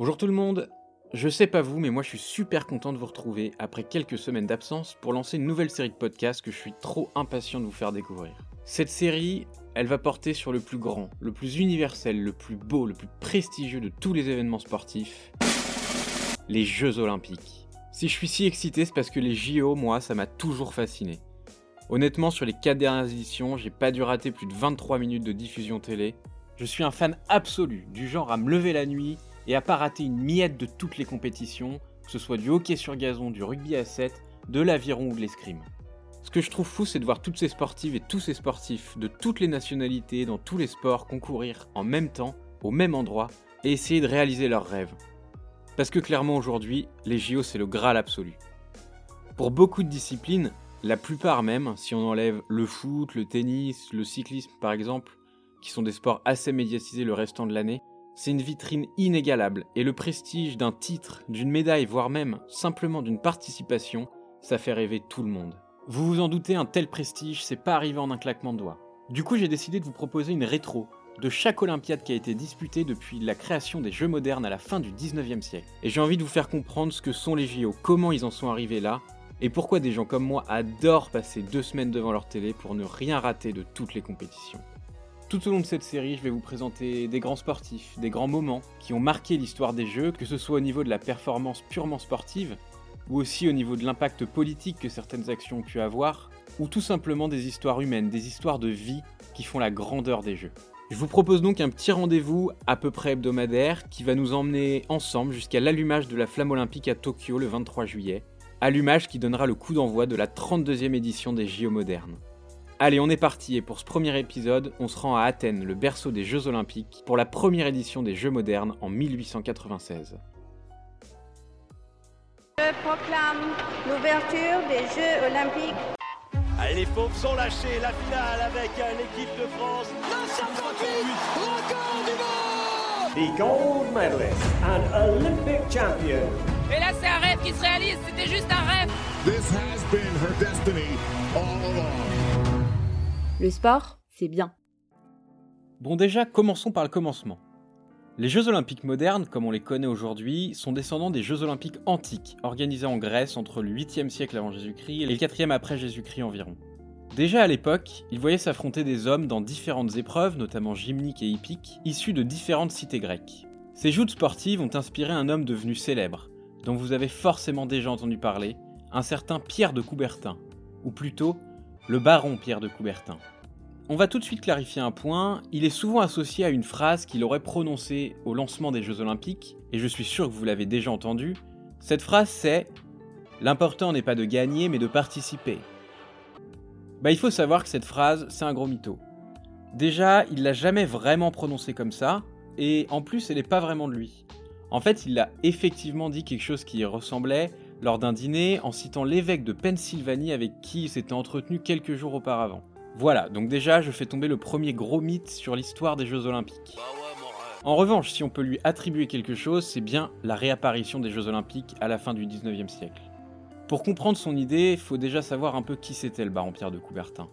Bonjour tout le monde Je sais pas vous, mais moi je suis super content de vous retrouver après quelques semaines d'absence pour lancer une nouvelle série de podcasts que je suis trop impatient de vous faire découvrir. Cette série, elle va porter sur le plus grand, le plus universel, le plus beau, le plus prestigieux de tous les événements sportifs, les Jeux Olympiques. Si je suis si excité, c'est parce que les JO, moi, ça m'a toujours fasciné. Honnêtement, sur les 4 dernières éditions, j'ai pas dû rater plus de 23 minutes de diffusion télé. Je suis un fan absolu, du genre à me lever la nuit et à pas rater une miette de toutes les compétitions, que ce soit du hockey sur gazon, du rugby à 7, de l'aviron ou de l'escrime. Ce que je trouve fou, c'est de voir toutes ces sportives et tous ces sportifs de toutes les nationalités, dans tous les sports, concourir en même temps, au même endroit, et essayer de réaliser leurs rêves. Parce que clairement aujourd'hui, les JO c'est le Graal absolu. Pour beaucoup de disciplines, la plupart même, si on enlève le foot, le tennis, le cyclisme par exemple, qui sont des sports assez médiatisés le restant de l'année, c'est une vitrine inégalable et le prestige d'un titre, d'une médaille, voire même simplement d'une participation, ça fait rêver tout le monde. Vous vous en doutez, un tel prestige, c'est pas arrivé en un claquement de doigts. Du coup, j'ai décidé de vous proposer une rétro de chaque Olympiade qui a été disputée depuis la création des Jeux modernes à la fin du 19e siècle. Et j'ai envie de vous faire comprendre ce que sont les JO, comment ils en sont arrivés là, et pourquoi des gens comme moi adorent passer deux semaines devant leur télé pour ne rien rater de toutes les compétitions. Tout au long de cette série, je vais vous présenter des grands sportifs, des grands moments qui ont marqué l'histoire des Jeux, que ce soit au niveau de la performance purement sportive, ou aussi au niveau de l'impact politique que certaines actions ont pu avoir, ou tout simplement des histoires humaines, des histoires de vie qui font la grandeur des Jeux. Je vous propose donc un petit rendez-vous à peu près hebdomadaire qui va nous emmener ensemble jusqu'à l'allumage de la flamme olympique à Tokyo le 23 juillet, allumage qui donnera le coup d'envoi de la 32e édition des JO modernes. Allez, on est parti et pour ce premier épisode, on se rend à Athènes, le berceau des Jeux Olympiques, pour la première édition des Jeux modernes en 1896. Je proclame l'ouverture des Jeux Olympiques. Allez, les pauvres sont lâchés, la finale avec l'équipe de France. record du monde the gold medalist and Olympic champion. Et là, c'est un rêve qui se réalise, c'était juste un rêve. This has been her destiny all along. Le sport, c'est bien. Bon déjà, commençons par le commencement. Les Jeux olympiques modernes, comme on les connaît aujourd'hui, sont descendants des Jeux olympiques antiques, organisés en Grèce entre le 8e siècle avant Jésus-Christ et le 4e après Jésus-Christ environ. Déjà à l'époque, ils voyaient s'affronter des hommes dans différentes épreuves, notamment gymniques et hippiques, issus de différentes cités grecques. Ces joutes sportives ont inspiré un homme devenu célèbre, dont vous avez forcément déjà entendu parler, un certain Pierre de Coubertin, ou plutôt le baron Pierre de Coubertin. On va tout de suite clarifier un point, il est souvent associé à une phrase qu'il aurait prononcée au lancement des Jeux Olympiques, et je suis sûr que vous l'avez déjà entendu. Cette phrase c'est L'important n'est pas de gagner mais de participer. Bah il faut savoir que cette phrase c'est un gros mytho. Déjà, il l'a jamais vraiment prononcée comme ça, et en plus elle n'est pas vraiment de lui. En fait, il a effectivement dit quelque chose qui ressemblait lors d'un dîner en citant l'évêque de Pennsylvanie avec qui il s'était entretenu quelques jours auparavant. Voilà, donc déjà je fais tomber le premier gros mythe sur l'histoire des Jeux Olympiques. En revanche, si on peut lui attribuer quelque chose, c'est bien la réapparition des Jeux Olympiques à la fin du 19e siècle. Pour comprendre son idée, il faut déjà savoir un peu qui c'était le baron Pierre de Coubertin.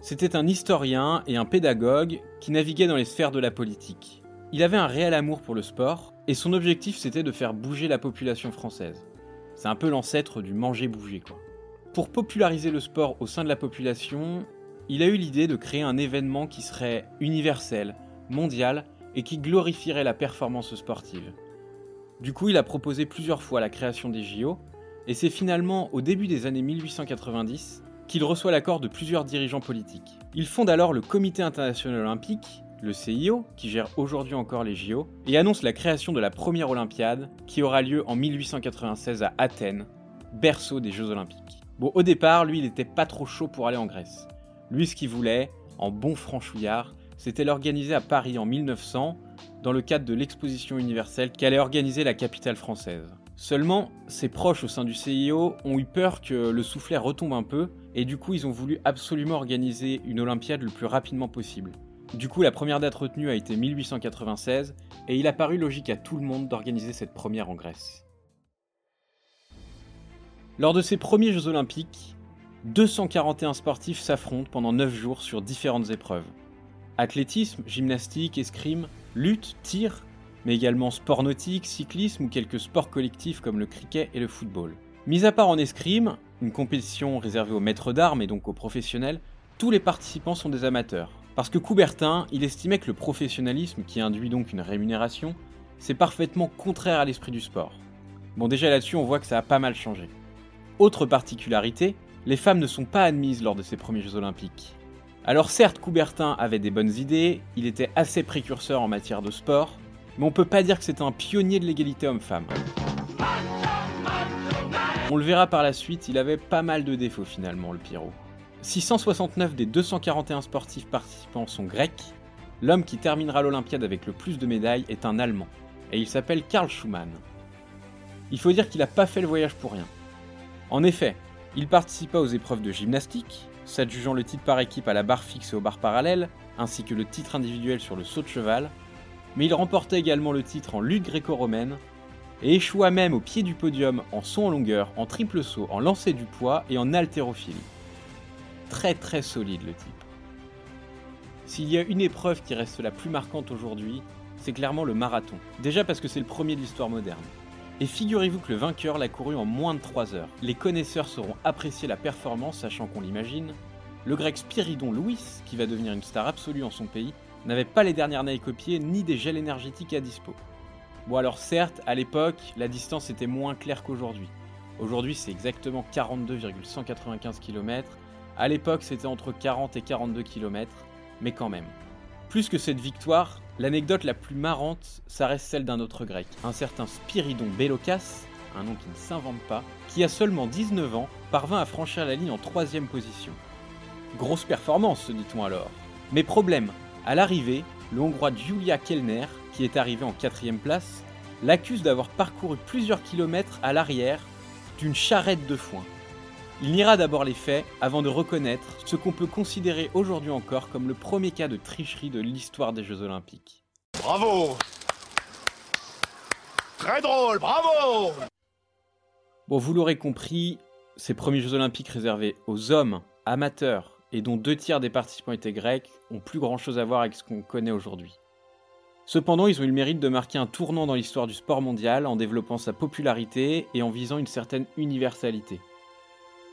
C'était un historien et un pédagogue qui naviguait dans les sphères de la politique. Il avait un réel amour pour le sport, et son objectif c'était de faire bouger la population française. C'est un peu l'ancêtre du manger-bouger quoi. Pour populariser le sport au sein de la population, il a eu l'idée de créer un événement qui serait universel, mondial et qui glorifierait la performance sportive. Du coup, il a proposé plusieurs fois la création des JO, et c'est finalement au début des années 1890 qu'il reçoit l'accord de plusieurs dirigeants politiques. Il fonde alors le Comité international olympique, le CIO, qui gère aujourd'hui encore les JO, et annonce la création de la première Olympiade, qui aura lieu en 1896 à Athènes, berceau des Jeux olympiques. Bon, au départ, lui, il n'était pas trop chaud pour aller en Grèce. Lui, ce qu'il voulait, en bon franchouillard, c'était l'organiser à Paris en 1900, dans le cadre de l'exposition universelle qu'allait organiser la capitale française. Seulement, ses proches au sein du CIO ont eu peur que le soufflet retombe un peu, et du coup ils ont voulu absolument organiser une Olympiade le plus rapidement possible. Du coup, la première date retenue a été 1896, et il a paru logique à tout le monde d'organiser cette première en Grèce. Lors de ces premiers Jeux Olympiques, 241 sportifs s'affrontent pendant 9 jours sur différentes épreuves. Athlétisme, gymnastique, escrime, lutte, tir, mais également sport nautique, cyclisme ou quelques sports collectifs comme le cricket et le football. Mis à part en escrime, une compétition réservée aux maîtres d'armes et donc aux professionnels, tous les participants sont des amateurs. Parce que Coubertin, il estimait que le professionnalisme, qui induit donc une rémunération, c'est parfaitement contraire à l'esprit du sport. Bon déjà là-dessus on voit que ça a pas mal changé. Autre particularité, les femmes ne sont pas admises lors de ces premiers Jeux olympiques. Alors certes Coubertin avait des bonnes idées, il était assez précurseur en matière de sport, mais on peut pas dire que c'était un pionnier de l'égalité homme-femme. On le verra par la suite, il avait pas mal de défauts finalement, le Pyro. 669 des 241 sportifs participants sont grecs. L'homme qui terminera l'Olympiade avec le plus de médailles est un Allemand, et il s'appelle Karl Schumann. Il faut dire qu'il n'a pas fait le voyage pour rien. En effet, il participa aux épreuves de gymnastique, s'adjugeant le titre par équipe à la barre fixe et aux barres parallèles, ainsi que le titre individuel sur le saut de cheval, mais il remporta également le titre en lutte gréco-romaine, et échoua même au pied du podium en saut en longueur, en triple saut, en lancer du poids et en haltérophilie. Très très solide le type. S'il y a une épreuve qui reste la plus marquante aujourd'hui, c'est clairement le marathon. Déjà parce que c'est le premier de l'histoire moderne. Et figurez-vous que le vainqueur l'a couru en moins de 3 heures. Les connaisseurs sauront apprécier la performance, sachant qu'on l'imagine. Le grec Spiridon Louis, qui va devenir une star absolue en son pays, n'avait pas les dernières Nike au ni des gels énergétiques à dispo. Bon alors certes, à l'époque, la distance était moins claire qu'aujourd'hui. Aujourd'hui c'est exactement 42,195 km, à l'époque c'était entre 40 et 42 km, mais quand même. Plus que cette victoire, l'anecdote la plus marrante, ça reste celle d'un autre grec, un certain Spiridon Belokas, un nom qui ne s'invente pas, qui a seulement 19 ans, parvint à franchir la ligne en troisième position. Grosse performance, se dit-on alors. Mais problème, à l'arrivée, le Hongrois Julia Kellner, qui est arrivé en quatrième place, l'accuse d'avoir parcouru plusieurs kilomètres à l'arrière d'une charrette de foin. Il niera d'abord les faits avant de reconnaître ce qu'on peut considérer aujourd'hui encore comme le premier cas de tricherie de l'histoire des Jeux Olympiques. Bravo Très drôle, bravo Bon, vous l'aurez compris, ces premiers Jeux Olympiques réservés aux hommes, amateurs, et dont deux tiers des participants étaient grecs, ont plus grand chose à voir avec ce qu'on connaît aujourd'hui. Cependant, ils ont eu le mérite de marquer un tournant dans l'histoire du sport mondial en développant sa popularité et en visant une certaine universalité.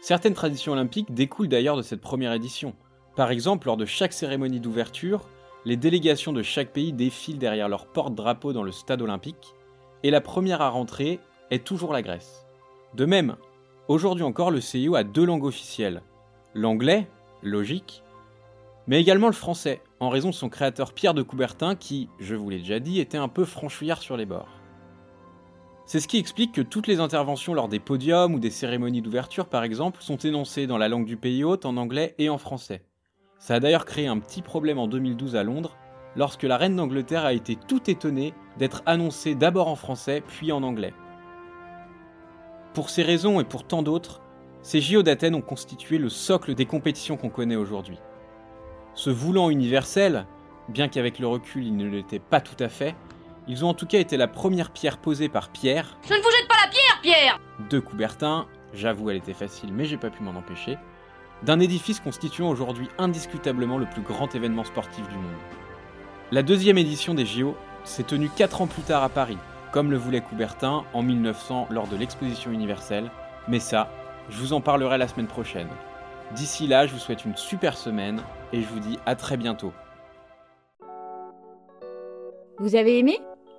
Certaines traditions olympiques découlent d'ailleurs de cette première édition. Par exemple, lors de chaque cérémonie d'ouverture, les délégations de chaque pays défilent derrière leur porte-drapeau dans le stade olympique, et la première à rentrer est toujours la Grèce. De même, aujourd'hui encore, le CIO a deux langues officielles. L'anglais, logique, mais également le français, en raison de son créateur Pierre de Coubertin qui, je vous l'ai déjà dit, était un peu franchouillard sur les bords. C'est ce qui explique que toutes les interventions lors des podiums ou des cérémonies d'ouverture, par exemple, sont énoncées dans la langue du pays hôte, en anglais et en français. Ça a d'ailleurs créé un petit problème en 2012 à Londres, lorsque la reine d'Angleterre a été tout étonnée d'être annoncée d'abord en français puis en anglais. Pour ces raisons et pour tant d'autres, ces JO d'Athènes ont constitué le socle des compétitions qu'on connaît aujourd'hui. Se voulant universel, bien qu'avec le recul il ne l'était pas tout à fait, ils ont en tout cas été la première pierre posée par Pierre. Je ne vous jette pas la pierre, Pierre De Coubertin, j'avoue elle était facile mais j'ai pas pu m'en empêcher, d'un édifice constituant aujourd'hui indiscutablement le plus grand événement sportif du monde. La deuxième édition des JO s'est tenue 4 ans plus tard à Paris, comme le voulait Coubertin en 1900 lors de l'exposition universelle, mais ça, je vous en parlerai la semaine prochaine. D'ici là, je vous souhaite une super semaine et je vous dis à très bientôt. Vous avez aimé?